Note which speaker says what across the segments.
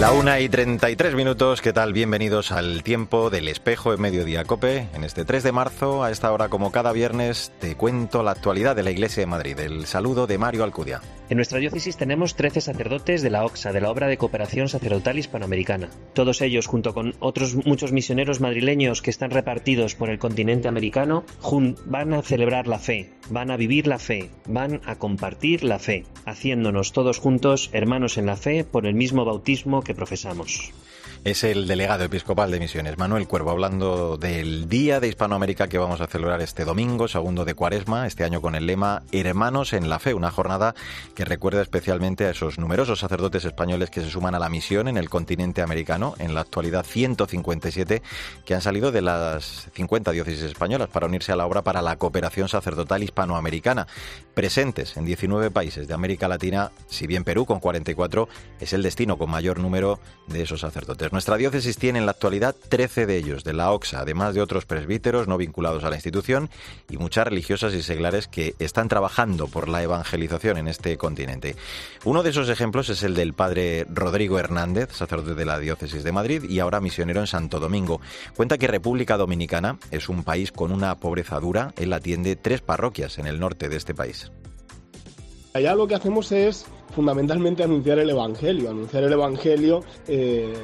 Speaker 1: La una y 33 minutos, ¿qué tal? Bienvenidos al tiempo del espejo en Mediodía Cope. En este 3 de marzo, a esta hora como cada viernes, te cuento la actualidad de la Iglesia de Madrid. El saludo de Mario Alcudia.
Speaker 2: En nuestra diócesis tenemos 13 sacerdotes de la OXA, de la Obra de Cooperación Sacerdotal Hispanoamericana. Todos ellos, junto con otros muchos misioneros madrileños que están repartidos por el continente americano, van a celebrar la fe, van a vivir la fe, van a compartir la fe, haciéndonos todos juntos hermanos en la fe por el mismo bautismo que profesamos.
Speaker 1: Es el delegado episcopal de Misiones, Manuel Cuervo, hablando del Día de Hispanoamérica que vamos a celebrar este domingo, segundo de Cuaresma, este año con el lema Hermanos en la Fe, una jornada que recuerda especialmente a esos numerosos sacerdotes españoles que se suman a la misión en el continente americano, en la actualidad 157, que han salido de las 50 diócesis españolas para unirse a la obra para la cooperación sacerdotal hispanoamericana, presentes en 19 países de América Latina, si bien Perú con 44 es el destino con mayor número de esos sacerdotes. Nuestra diócesis tiene en la actualidad 13 de ellos, de la OXA, además de otros presbíteros no vinculados a la institución y muchas religiosas y seglares que están trabajando por la evangelización en este continente. Uno de esos ejemplos es el del padre Rodrigo Hernández, sacerdote de la diócesis de Madrid y ahora misionero en Santo Domingo. Cuenta que República Dominicana es un país con una pobreza dura. Él atiende tres parroquias en el norte de este país.
Speaker 3: Allá lo que hacemos es fundamentalmente anunciar el Evangelio, anunciar el Evangelio eh,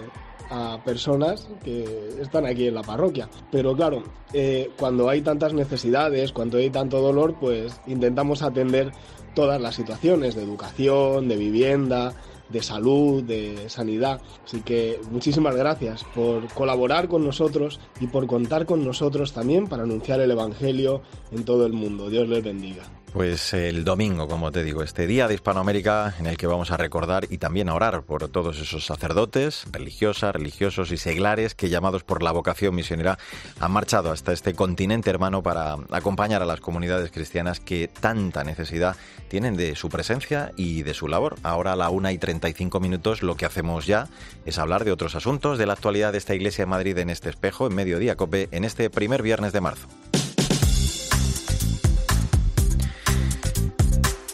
Speaker 3: a personas que están aquí en la parroquia. Pero claro, eh, cuando hay tantas necesidades, cuando hay tanto dolor, pues intentamos atender todas las situaciones de educación, de vivienda, de salud, de sanidad. Así que muchísimas gracias por colaborar con nosotros y por contar con nosotros también para anunciar el Evangelio en todo el mundo. Dios les bendiga.
Speaker 1: Pues el domingo, como te digo, este día de Hispanoamérica en el que vamos a recordar y también a orar por todos esos sacerdotes, religiosas, religiosos y seglares que llamados por la vocación misionera han marchado hasta este continente hermano para acompañar a las comunidades cristianas que tanta necesidad tienen de su presencia y de su labor. Ahora a la una y 35 minutos lo que hacemos ya es hablar de otros asuntos de la actualidad de esta iglesia de Madrid en este espejo, en Mediodía Cope, en este primer viernes de marzo.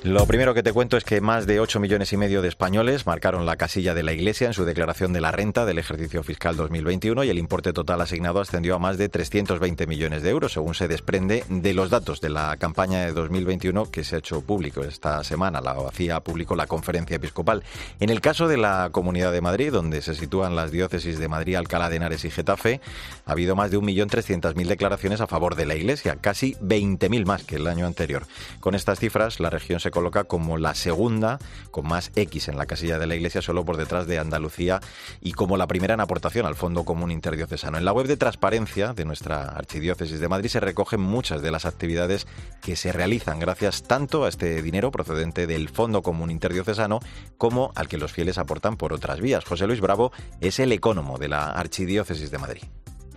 Speaker 1: Lo primero que te cuento es que más de 8 millones y medio de españoles marcaron la casilla de la Iglesia en su declaración de la renta del ejercicio fiscal 2021 y el importe total asignado ascendió a más de 320 millones de euros, según se desprende de los datos de la campaña de 2021 que se ha hecho público esta semana. La hacía público la conferencia episcopal. En el caso de la Comunidad de Madrid, donde se sitúan las diócesis de Madrid, Alcalá de Henares y Getafe, ha habido más de 1.300.000 declaraciones a favor de la Iglesia, casi 20.000 más que el año anterior. Con estas cifras, la región se coloca como la segunda con más X en la casilla de la Iglesia, solo por detrás de Andalucía y como la primera en aportación al Fondo Común Interdiocesano. En la web de transparencia de nuestra Archidiócesis de Madrid se recogen muchas de las actividades que se realizan gracias tanto a este dinero procedente del Fondo Común Interdiocesano como al que los fieles aportan por otras vías. José Luis Bravo es el ecónomo de la Archidiócesis de Madrid.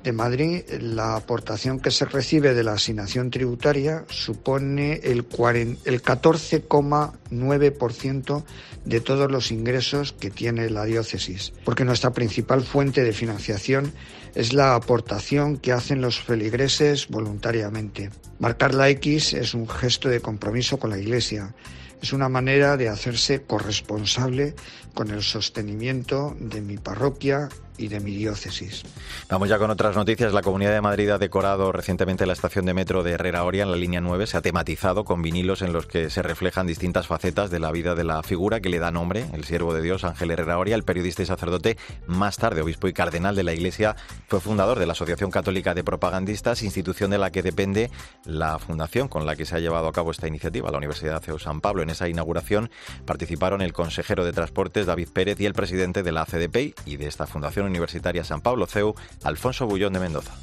Speaker 4: En Madrid, la aportación que se recibe de la asignación tributaria supone el, 14,9% de todos los ingresos que tiene la diócesis, porque nuestra principal fuente de financiación es la aportación que hacen los feligreses voluntariamente. Marcar la X es un gesto de compromiso con la Iglesia es una manera de hacerse corresponsable con el sostenimiento de mi parroquia y de mi diócesis.
Speaker 1: Vamos ya con otras noticias. La Comunidad de Madrid ha decorado recientemente la estación de metro de Herrera Oria en la línea 9. Se ha tematizado con vinilos en los que se reflejan distintas facetas de la vida de la figura que le da nombre, el siervo de Dios Ángel Herrera Oria, el periodista y sacerdote, más tarde obispo y cardenal de la Iglesia, fue fundador de la Asociación Católica de Propagandistas, institución de la que depende la fundación con la que se ha llevado a cabo esta iniciativa, la Universidad CEU San Pablo. En esa inauguración participaron el consejero de Transportes David Pérez y el presidente de la CDP y de esta fundación Universitaria San Pablo CEU, Alfonso Bullón de Mendoza.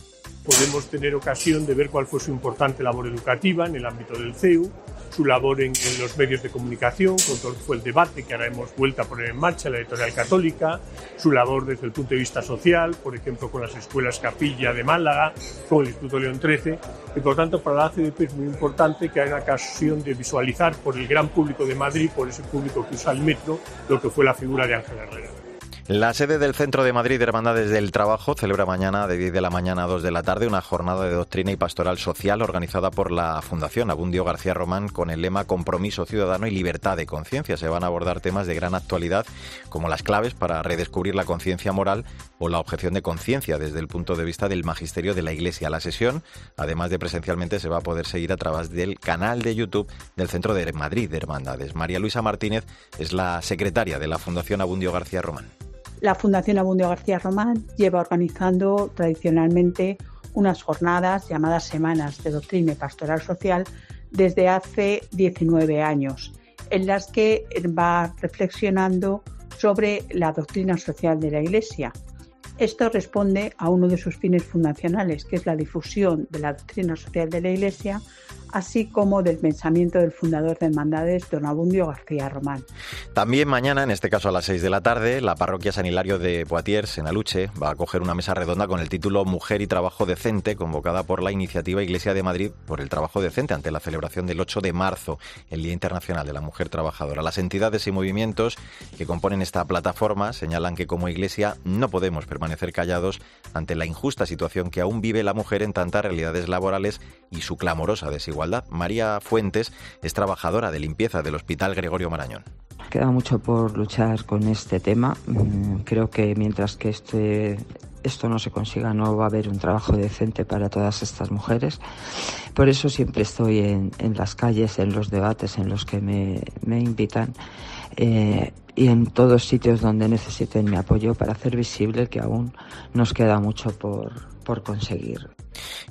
Speaker 5: Podemos tener ocasión de ver cuál fue su importante labor educativa en el ámbito del CEU, su labor en, los medios de comunicación, con todo fue el debate que ahora hemos vuelto a poner en marcha, la editorial católica, su labor desde el punto de vista social, por ejemplo, con las escuelas Capilla de Málaga, con el Instituto León XIII, y por tanto para la CDP es muy importante que haya ocasión de visualizar por el gran público de Madrid, por ese público que usa el metro, lo que fue la figura de Ángel Herrera.
Speaker 1: La sede del Centro de Madrid de Hermandades del Trabajo celebra mañana de 10 de la mañana a 2 de la tarde una jornada de doctrina y pastoral social organizada por la Fundación Abundio García Román con el lema Compromiso Ciudadano y Libertad de Conciencia. Se van a abordar temas de gran actualidad como las claves para redescubrir la conciencia moral o la objeción de conciencia desde el punto de vista del magisterio de la Iglesia. La sesión, además de presencialmente, se va a poder seguir a través del canal de YouTube del Centro de Madrid de Hermandades. María Luisa Martínez es la secretaria de la Fundación Abundio García Román.
Speaker 6: La Fundación Abundio García Román lleva organizando tradicionalmente unas jornadas llamadas Semanas de Doctrina y Pastoral Social desde hace 19 años, en las que va reflexionando sobre la doctrina social de la Iglesia. Esto responde a uno de sus fines fundacionales, que es la difusión de la doctrina social de la Iglesia así como del pensamiento del fundador de Hermandades, don Abundio García Román.
Speaker 1: También mañana, en este caso a las 6 de la tarde, la parroquia San Hilario de Poitiers, en Aluche, va a acoger una mesa redonda con el título Mujer y Trabajo Decente, convocada por la iniciativa Iglesia de Madrid por el Trabajo Decente ante la celebración del 8 de marzo, el Día Internacional de la Mujer Trabajadora. Las entidades y movimientos que componen esta plataforma señalan que como Iglesia no podemos permanecer callados ante la injusta situación que aún vive la mujer en tantas realidades laborales y su clamorosa desigualdad María Fuentes es trabajadora de limpieza del Hospital Gregorio Marañón.
Speaker 7: Queda mucho por luchar con este tema. Mm, creo que mientras que este, esto no se consiga no va a haber un trabajo decente para todas estas mujeres. Por eso siempre estoy en, las calles, en los debates en los que me, invitan eh, y en todos sitios donde necesiten mi apoyo para hacer visible que aún nos queda mucho por, por conseguir.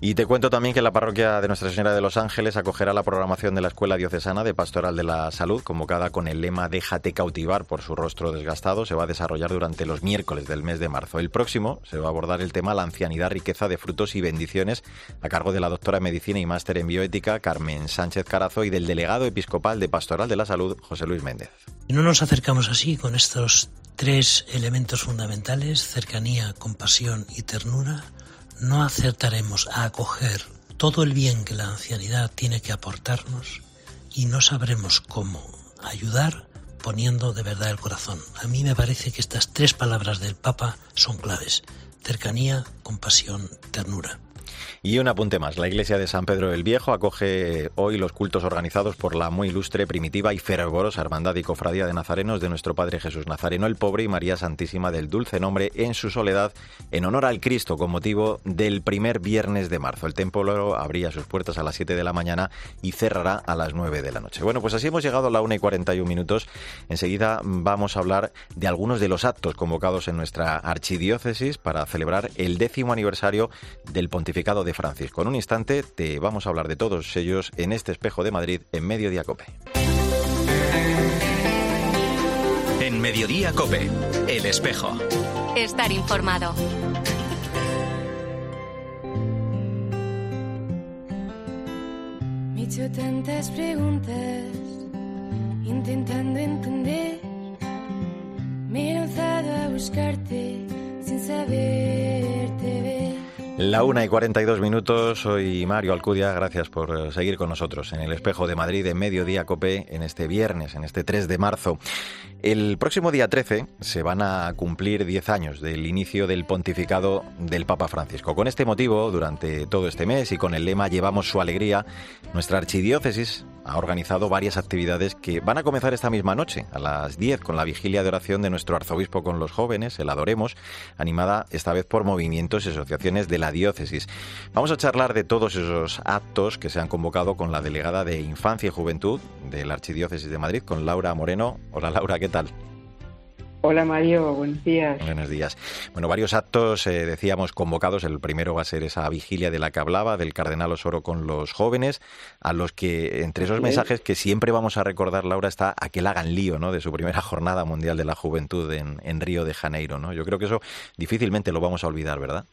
Speaker 1: Y te cuento también que la parroquia de Nuestra Señora de los Ángeles acogerá la programación de la Escuela Diocesana de Pastoral de la Salud, convocada con el lema Déjate cautivar por su rostro desgastado. Se va a desarrollar durante los miércoles del mes de marzo. El próximo se va a abordar el tema La ancianidad, riqueza de frutos y bendiciones, a cargo de la doctora en Medicina y máster en Bioética, Carmen Sánchez Carazo, y del delegado episcopal de Pastoral de la Salud, José Luis Méndez.
Speaker 8: No nos acercamos así con estos tres elementos fundamentales, cercanía, compasión y ternura, no acertaremos a acoger todo el bien que la ancianidad tiene que aportarnos y no sabremos cómo ayudar poniendo de verdad el corazón. A mí me parece que estas tres palabras del Papa son claves. Cercanía, compasión, ternura.
Speaker 1: Y un apunte más. La iglesia de San Pedro el Viejo acoge hoy los cultos organizados por la muy ilustre, primitiva y fervorosa Hermandad y Cofradía de Nazarenos de nuestro Padre Jesús Nazareno el Pobre y María Santísima del Dulce Nombre en su soledad en honor al Cristo con motivo del primer viernes de marzo. El templo abría sus puertas a las 7 de la mañana y cerrará a las 9 de la noche. Bueno, pues así hemos llegado a la 1 y 41 minutos. Enseguida vamos a hablar de algunos de los actos convocados en nuestra archidiócesis para celebrar el décimo aniversario del pontificado de Francisco. En un instante te vamos a hablar de todos ellos en este espejo de Madrid en Mediodía Cope.
Speaker 9: En Mediodía Cope, el espejo.
Speaker 10: Estar informado.
Speaker 11: Me he tantas preguntas, intentando entender. Me he lanzado a buscarte sin saberte ver.
Speaker 1: La una y 42 minutos, soy Mario Alcudia, gracias por eh, seguir con nosotros en el Espejo de Madrid en Mediodía Copé en este viernes, en este 3 de marzo. El próximo día 13 se van a cumplir 10 años del inicio del pontificado del Papa Francisco. Con este motivo, durante todo este mes y con el lema Llevamos su alegría, nuestra archidiócesis ha organizado varias actividades que van a comenzar esta misma noche, a las 10, con la vigilia de oración de nuestro arzobispo con los jóvenes, el Adoremos, animada esta vez por movimientos y asociaciones de la diócesis. Vamos a charlar de todos esos actos que se han convocado con la delegada de Infancia y Juventud de la Archidiócesis de Madrid, con Laura Moreno. Hola Laura, ¿qué tal?
Speaker 12: Hola Mario, buenos días.
Speaker 1: Buenos días. Bueno, varios actos, eh, decíamos, convocados. El primero va a ser esa vigilia de la que hablaba, del Cardenal Osoro con los jóvenes, a los que, entre esos mensajes que siempre vamos a recordar, Laura, está a que la hagan lío, ¿no? De su primera jornada mundial de la juventud en, Río de Janeiro, ¿no? Yo creo que eso difícilmente lo vamos a olvidar, ¿verdad?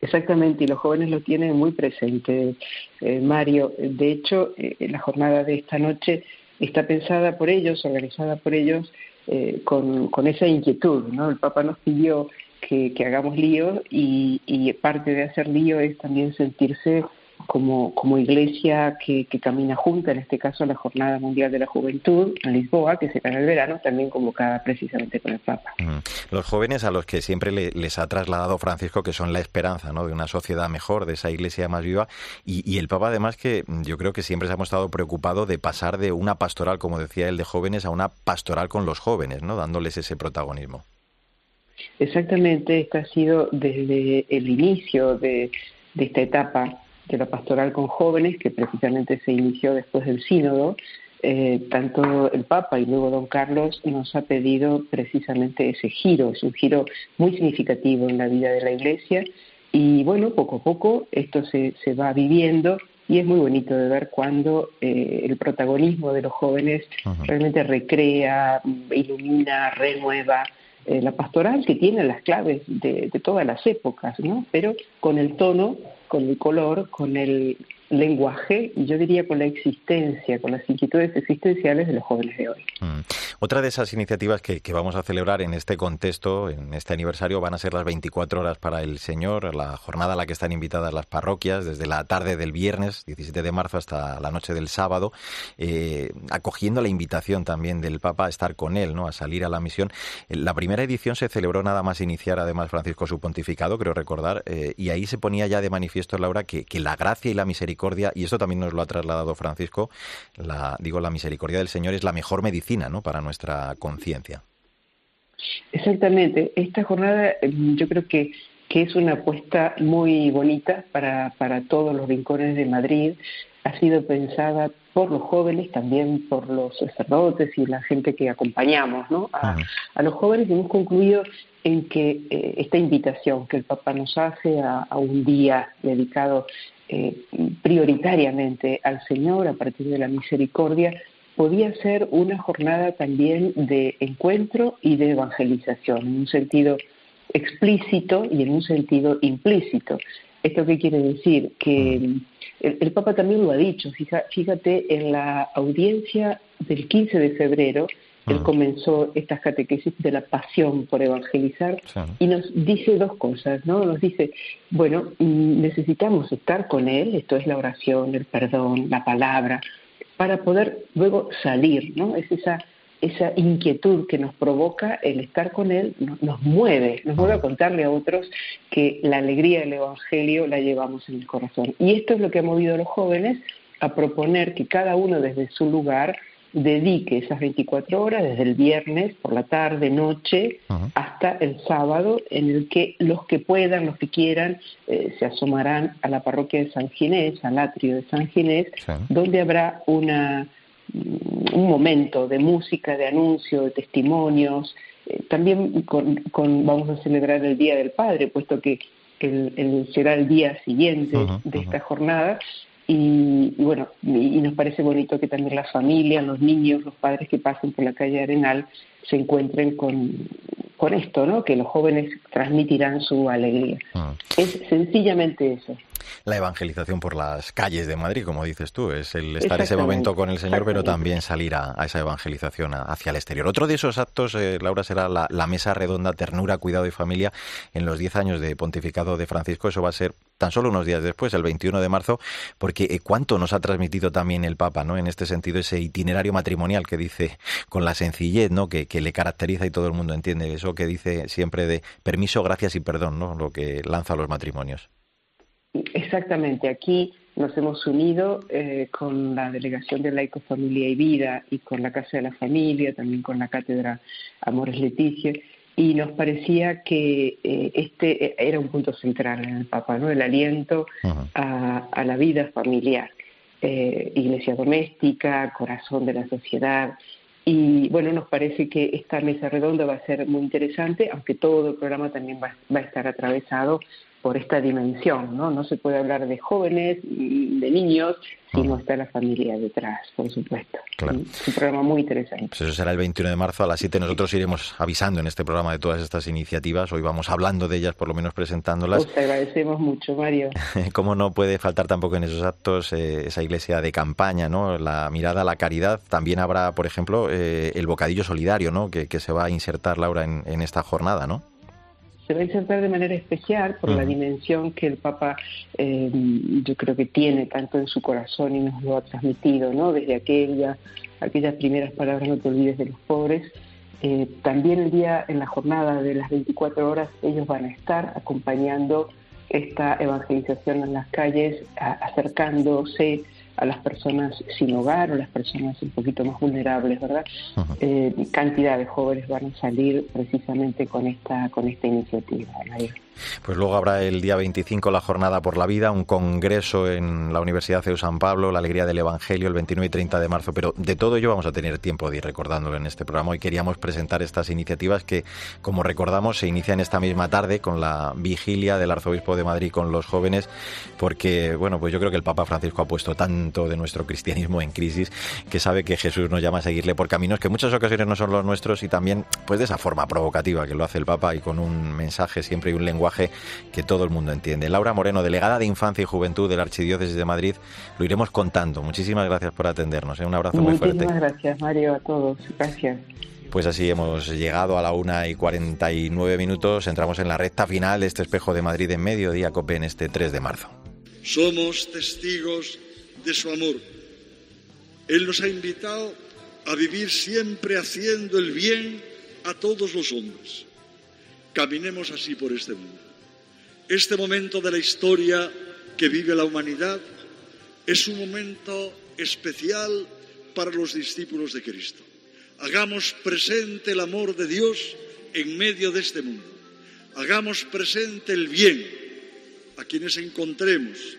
Speaker 12: Exactamente, y los jóvenes lo tienen muy presente, eh, Mario. De hecho, eh, la jornada de esta noche está pensada por ellos, organizada por ellos, eh, con, con, esa inquietud. ¿no? El Papa nos pidió que, hagamos lío y, y, parte de hacer lío es también sentirse como, como iglesia que, camina junta, en este caso la Jornada Mundial de la Juventud en Lisboa, que será en el verano, también convocada precisamente con el Papa.
Speaker 1: Los jóvenes a los que siempre les ha trasladado Francisco que son la esperanza ¿no? de una sociedad mejor, de esa iglesia más viva, y, el Papa además que yo creo que siempre se ha mostrado preocupado de pasar de una pastoral, como decía él, de jóvenes a una pastoral con los jóvenes, ¿no? dándoles ese protagonismo.
Speaker 12: Exactamente, este ha sido desde el inicio de, de esta etapa de la pastoral con jóvenes, que precisamente se inició después del sínodo, eh, tanto el Papa y luego don Carlos nos ha pedido precisamente ese giro, es un giro muy significativo en la vida de la Iglesia. Y bueno, poco a poco esto se, se va viviendo y es muy bonito de ver cuando eh, el protagonismo de los jóvenes realmente recrea, ilumina, renueva eh, la pastoral que tiene las claves de, de todas las épocas, ¿no? pero con el tono con el color, con el lenguaje y yo diría con la existencia, con las inquietudes existenciales de los jóvenes de hoy. Mm.
Speaker 1: Otra de esas iniciativas que, vamos a celebrar en este contexto, en este aniversario, van a ser las 24 horas para el Señor, la jornada a la que están invitadas las parroquias, desde la tarde del viernes 17 de marzo hasta la noche del sábado, eh, acogiendo la invitación también del Papa a estar con él, ¿no? a salir a la misión. La primera edición se celebró nada más iniciar, además, Francisco su pontificado, creo recordar, eh, y ahí se ponía ya de manifiesto, Laura, que, que la gracia y la misericordia y esto también nos lo ha trasladado Francisco, la, digo, la misericordia del Señor es la mejor medicina ¿no? para nuestra conciencia.
Speaker 12: Exactamente. Esta jornada mm, yo creo que, que es una apuesta muy bonita para, para todos los rincones de Madrid. Ha sido pensada por los jóvenes, también por los sacerdotes y la gente que acompañamos ¿no? a, los jóvenes. Hemos concluido en que eh, esta invitación que el Papa nos hace a, a un día dedicado eh, prioritariamente al Señor a partir de la misericordia, podía ser una jornada también de encuentro y de evangelización, en un sentido explícito y en un sentido implícito. ¿Esto qué quiere decir? Que mm. el, Papa también lo ha dicho, fíjate en la audiencia del 15 de febrero, él comenzó estas catequesis de la pasión por evangelizar y nos dice dos cosas, ¿no? Nos dice, bueno, necesitamos estar con Él, esto es la oración, el perdón, la palabra, para poder luego salir, ¿no? Es esa esa inquietud que nos provoca el estar con Él nos, mueve, nos mueve a contarle a otros que la alegría del Evangelio la llevamos en el corazón. Y esto es lo que ha movido a los jóvenes a proponer que cada uno desde su lugar dedique esas 24 horas, desde el viernes por la tarde, noche, hasta el sábado, en el que los que puedan, los que quieran, eh, se asomarán a la parroquia de San Ginés, al atrio de San Ginés, donde habrá una, mm, un momento de música, de anuncio, de testimonios. Eh, también con, vamos a celebrar el Día del Padre, puesto que el, será el día siguiente de esta jornada y, bueno, y, nos parece bonito que también las familias, los niños, los padres que pasen por la calle Arenal se encuentren con, con esto, ¿no? Que los jóvenes transmitirán su alegría. Ah. Es sencillamente eso
Speaker 1: la evangelización por las calles de Madrid, como dices tú, es el estar ese momento con el Señor, pero también salir a, esa evangelización hacia el exterior. Otro de esos actos, eh, Laura, será la, mesa redonda Ternura, Cuidado y Familia en los 10 años de pontificado de Francisco. Eso va a ser tan solo unos días después, el 21 de marzo, porque eh, cuánto nos ha transmitido también el Papa, ¿no? En este sentido, ese itinerario matrimonial que dice con la sencillez, ¿no? Que, que le caracteriza y todo el mundo entiende eso que dice siempre de permiso, gracias y perdón, ¿no? Lo que lanza los matrimonios.
Speaker 12: Exactamente, aquí nos hemos unido eh, con la Delegación de Laico, Familia y Vida y con la Casa de la Familia, también con la Cátedra Amores Leticia, y nos parecía que eh, este era un punto central en el Papa, ¿no? el aliento a, la vida familiar, eh, iglesia doméstica, corazón de la sociedad. Y bueno, nos parece que esta mesa redonda va a ser muy interesante, aunque todo el programa también va a estar atravesado por esta dimensión, ¿no? No se puede hablar de jóvenes y de niños si no está la familia detrás, por supuesto. Es un programa muy interesante.
Speaker 1: Pues eso será el 21 de marzo a las 7. Nosotros iremos avisando en este programa de todas estas iniciativas. Hoy vamos hablando de ellas, por lo menos presentándolas.
Speaker 12: Os agradecemos mucho, Mario.
Speaker 1: Cómo no puede faltar tampoco en esos actos eh, esa iglesia de campaña, ¿no? La mirada a la caridad. También habrá, por ejemplo, eh, el bocadillo solidario, ¿no? Que, se va a insertar, Laura, en, en esta jornada, ¿no?
Speaker 12: Se va a insertar de manera especial por la dimensión que el Papa eh, yo creo que tiene tanto en su corazón y nos lo ha transmitido, ¿no? Desde aquella, aquellas primeras palabras, no te olvides de los pobres. Eh, también el día, en la jornada de las 24 horas, ellos van a estar acompañando esta evangelización en las calles, acercándose a las personas sin hogar o las personas un poquito más vulnerables, ¿verdad? Eh, cantidad de jóvenes van a salir precisamente con esta con esta iniciativa.
Speaker 1: Pues luego habrá el día 25 la Jornada por la Vida, un congreso en la Universidad de San Pablo, la Alegría del Evangelio, el 29 y 30 de marzo. Pero de todo ello vamos a tener tiempo de ir recordándolo en este programa. Hoy queríamos presentar estas iniciativas que, como recordamos, se inician esta misma tarde con la vigilia del Arzobispo de Madrid con los jóvenes, porque, bueno, pues yo creo que el Papa Francisco ha puesto tanto de nuestro cristianismo en crisis que sabe que Jesús nos llama a seguirle por caminos que en muchas ocasiones no son los nuestros y también, pues de esa forma provocativa que lo hace el Papa y con un mensaje siempre y un lenguaje que todo el mundo entiende. Laura Moreno, delegada de Infancia y Juventud de la Archidiócesis de Madrid, lo iremos contando. Muchísimas gracias por atendernos. ¿eh? Un abrazo muy fuerte.
Speaker 12: Muchísimas gracias, Mario, a todos. Gracias.
Speaker 1: Pues así hemos llegado a la una y 49 minutos. Entramos en la recta final de este espejo de Madrid en mediodía COPE en este 3 de marzo.
Speaker 13: Somos testigos de su amor. Él nos ha invitado a vivir siempre haciendo el bien a todos los hombres. Caminemos así por este mundo. Este momento de la historia que vive la humanidad es un momento especial para los discípulos de Cristo. Hagamos presente el amor de Dios en medio de este mundo. Hagamos presente el bien a quienes encontremos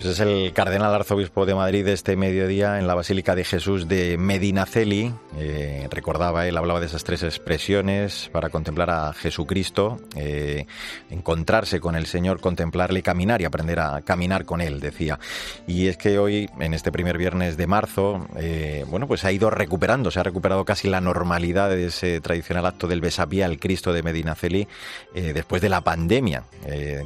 Speaker 1: pues es el cardenal arzobispo de Madrid este mediodía en la Basílica de Jesús de Medinaceli. Eh, recordaba, él hablaba de esas tres expresiones para contemplar a Jesucristo, eh, encontrarse con el Señor, contemplarle, caminar y aprender a caminar con Él, decía. Y es que hoy, en este primer viernes de marzo, eh, bueno, pues ha ido recuperando, se ha recuperado casi la normalidad de ese tradicional acto del besapié al Cristo de Medinaceli después de la pandemia,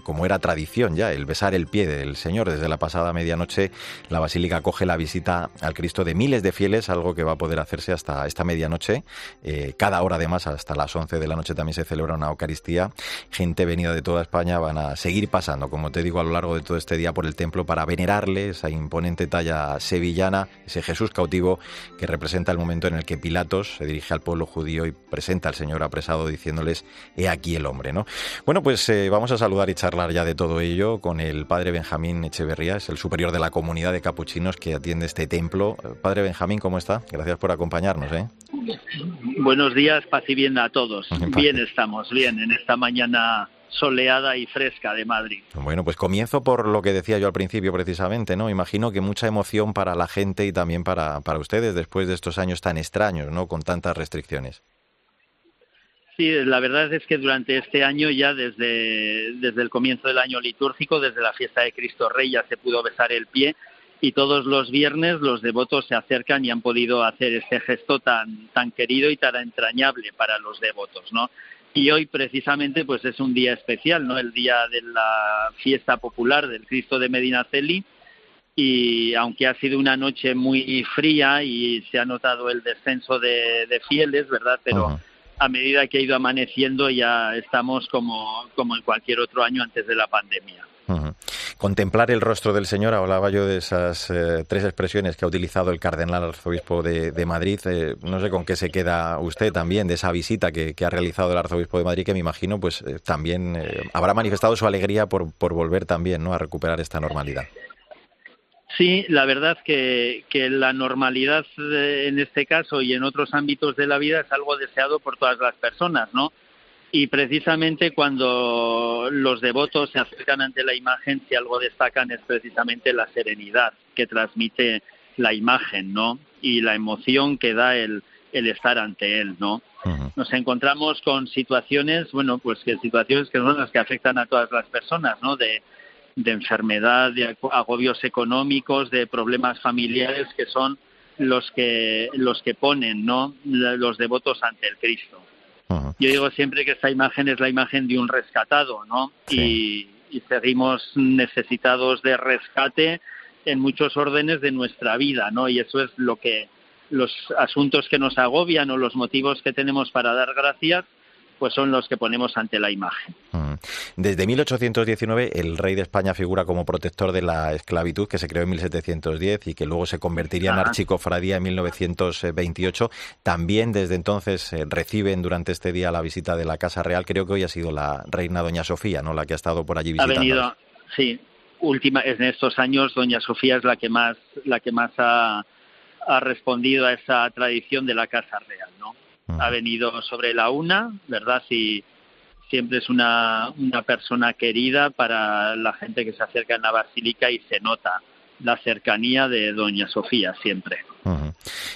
Speaker 1: como era tradición ya, el besar el pie del Señor desde la pasada medianoche la Basílica acoge la visita al Cristo de miles de fieles, algo que va a poder hacerse hasta esta medianoche. Eh, cada hora además, hasta las 11 de la noche también se celebra una Eucaristía. Gente venida de toda España van a seguir pasando, como te digo, a lo largo de todo este día por el templo para venerarle esa imponente talla sevillana, ese Jesús cautivo que representa el momento en el que Pilatos se dirige al pueblo judío y presenta al Señor apresado diciéndoles, he aquí el hombre, ¿no? Bueno, pues eh, vamos a saludar y charlar ya de todo ello con el padre Benjamín Echeverría es el superior de la comunidad de capuchinos que atiende este templo. Padre Benjamín, ¿cómo está? Gracias por acompañarnos. ¿eh?
Speaker 14: Buenos días, paz y bien a todos. Bien estamos, bien, en esta mañana soleada y fresca de Madrid.
Speaker 1: Bueno, pues comienzo por lo que decía yo al principio precisamente, ¿no? Imagino que mucha emoción para la gente y también para, para ustedes después de estos años tan extraños, ¿no? Con tantas restricciones.
Speaker 14: Sí, la verdad es que durante este año ya desde, desde el comienzo del año litúrgico, desde la fiesta de Cristo Rey ya se pudo besar el pie y todos los viernes los devotos se acercan y han podido hacer este gesto tan, tan querido y tan entrañable para los devotos, ¿no? Y hoy precisamente pues es un día especial, ¿no? El día de la fiesta popular del Cristo de Medinaceli y aunque ha sido una noche muy fría y se ha notado el descenso de, fieles, ¿verdad? Pero a medida que ha ido amaneciendo ya estamos como, como en cualquier otro año antes de la pandemia.
Speaker 1: Contemplar el rostro del Señor, hablaba yo de esas eh, tres expresiones que ha utilizado el cardenal arzobispo de, Madrid. Eh, no sé con qué se queda usted también de esa visita que, ha realizado el arzobispo de Madrid, que me imagino pues eh, también habrá manifestado su alegría por, por volver también ¿no? a recuperar esta normalidad.
Speaker 14: Sí, la verdad que, que la normalidad en este caso y en otros ámbitos de la vida es algo deseado por todas las personas, ¿no? Y precisamente cuando los devotos se acercan ante la imagen, si algo destacan es precisamente la serenidad que transmite la imagen, ¿no? Y la emoción que da el, el estar ante él, ¿no? Nos encontramos con situaciones, bueno, pues que situaciones que son las que afectan a todas las personas, ¿no? De, de enfermedad, de agobios económicos, de problemas familiares que son los que los que ponen, ¿no? Los devotos ante el Cristo. Yo digo siempre que esta imagen es la imagen de un rescatado, ¿no? Y, y seguimos necesitados de rescate en muchos órdenes de nuestra vida, ¿no? Y eso es lo que los asuntos que nos agobian o los motivos que tenemos para dar gracias pues son los que ponemos ante la imagen.
Speaker 1: Mm. Desde 1819 el rey de España figura como protector de la esclavitud que se creó en 1710 y que luego se convertiría en archicofradía en 1928. También desde entonces eh, reciben durante este día la visita de la Casa Real. Creo que hoy ha sido la reina Doña Sofía, ¿no? La que ha estado por allí visitando.
Speaker 14: Ha venido, sí. Última, en estos años Doña Sofía es la que más, la que más ha, ha respondido a esa tradición de la Casa Real, ¿no? Ha venido sobre la una, ¿verdad? Y siempre es una, una persona querida para la gente que se acerca en la basílica y se nota la cercanía de Doña Sofía siempre.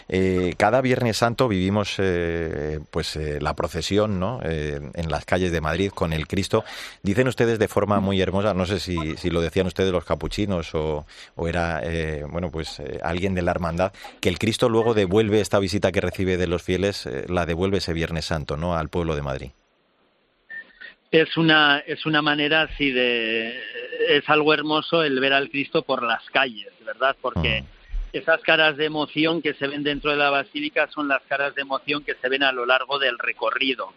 Speaker 1: Eh, cada Viernes Santo vivimos eh, pues eh, la procesión ¿no? en las calles de Madrid con el Cristo. Dicen ustedes de forma muy hermosa, no sé si, si lo decían ustedes los capuchinos o, o era bueno pues alguien de la hermandad, que el Cristo luego devuelve esta visita que recibe de los fieles, la devuelve ese Viernes Santo ¿no? al pueblo de Madrid.
Speaker 14: Es una, es una manera así de... Es algo hermoso el ver al Cristo por las calles, ¿verdad? Porque esas caras de emoción que se ven dentro de la basílica son las caras de emoción que se ven a lo largo del recorrido.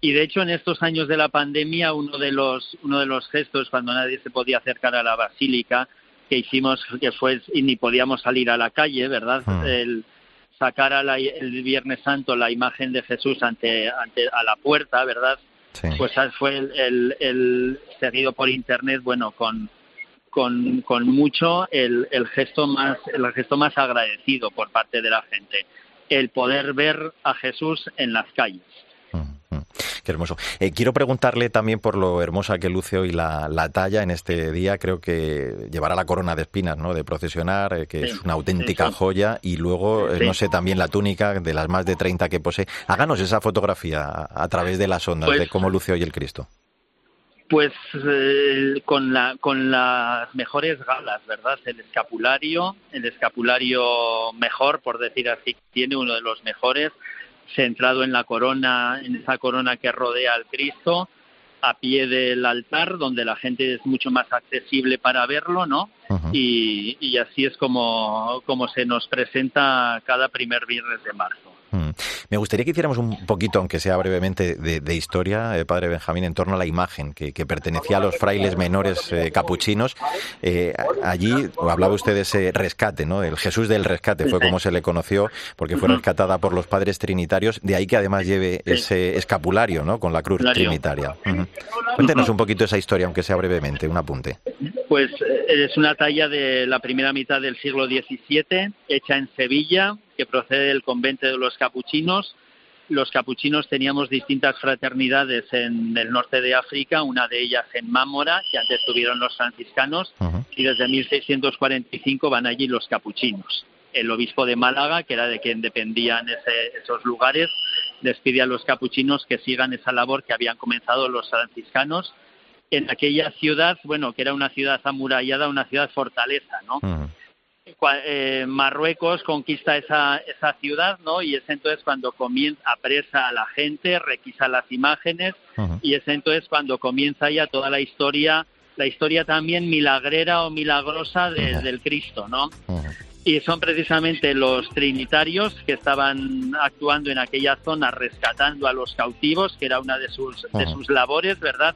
Speaker 14: Y de hecho en estos años de la pandemia uno de los uno de los gestos cuando nadie se podía acercar a la basílica que hicimos que fue y ni podíamos salir a la calle, ¿verdad?
Speaker 1: Hmm.
Speaker 14: El sacar a el Viernes Santo la imagen de Jesús ante ante a la puerta, ¿verdad? Pues fue el, el seguido por internet, bueno, con con, con mucho el, el, gesto más, el gesto más agradecido por parte de la gente, el poder ver a Jesús en las calles.
Speaker 1: Qué hermoso. Eh, quiero preguntarle también por lo hermosa que luce hoy la, la, talla en este día. Creo que llevará la corona de espinas, ¿no? De procesionar, eh, que es una auténtica joya. Y luego, eh, no sé, también la túnica de las más de 30 que posee. Háganos esa fotografía a, través de las ondas
Speaker 14: pues
Speaker 1: de cómo luce hoy el Cristo.
Speaker 14: Pues con, la, con las mejores galas, ¿verdad? El escapulario, el escapulario mejor, por decir así, tiene uno de los mejores, centrado en la corona, en esa corona que rodea al Cristo, a pie del altar, donde la gente es mucho más accesible para verlo, ¿no? y, y, así es como, como se nos presenta cada primer viernes de marzo.
Speaker 1: Mm. Me gustaría que hiciéramos un poquito, aunque sea brevemente, de, historia, eh, padre Benjamín, en torno a la imagen que, pertenecía a los frailes menores eh, capuchinos. Eh, allí hablaba usted de ese rescate, ¿no? El Jesús del rescate fue como se le conoció, porque fue rescatada por los padres trinitarios. De ahí que además lleve ese escapulario, ¿no? Con la cruz trinitaria. Cuéntenos un poquito esa historia, aunque sea brevemente, un apunte.
Speaker 14: Pues es una talla de la primera mitad del siglo XVII, hecha en Sevilla, que procede del convento de los capuchinos. Los capuchinos teníamos distintas fraternidades en el norte de África, una de ellas en Mámora, que antes tuvieron los franciscanos, y desde 1645 van allí los capuchinos. El obispo de Málaga, que era de quien dependían esos lugares, les pide a los capuchinos que sigan esa labor que habían comenzado los franciscanos en aquella ciudad, bueno, que era una ciudad amurallada, una ciudad fortaleza, ¿no? Eh, Marruecos conquista esa, esa ciudad, ¿no? Y es entonces cuando comienza, apresa a la gente, requisa las imágenes, y es entonces cuando comienza ya toda la historia, la historia también milagrera o milagrosa del Cristo, ¿no? Y son precisamente los trinitarios que estaban actuando en aquella zona rescatando a los cautivos, que era una de sus, de sus labores, ¿verdad?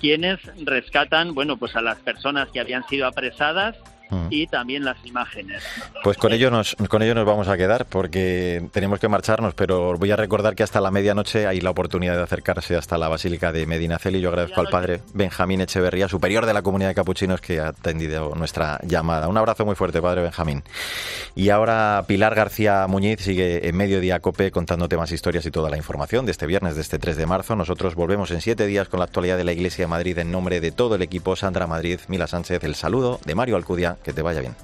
Speaker 14: Quienes rescatan, bueno, pues a las personas que habían sido apresadas, Mm. y también las imágenes.
Speaker 1: Pues con ello nos con ello nos vamos a quedar porque tenemos que marcharnos, pero voy a recordar que hasta la medianoche hay la oportunidad de acercarse hasta la Basílica de Medinaceli. Yo agradezco al padre Benjamín Echeverría, superior de la comunidad de capuchinos, que ha atendido nuestra llamada. Un abrazo muy fuerte, padre Benjamín. Y ahora Pilar García Muñiz sigue en Mediodía Cope contándote más historias y toda la información de este viernes, de este 3 de marzo. Nosotros volvemos en siete días con la actualidad de la Iglesia de Madrid en nombre de todo el equipo. Sandra Madrid, Mila Sánchez, el saludo de Mario Alcudia que te vaya bien.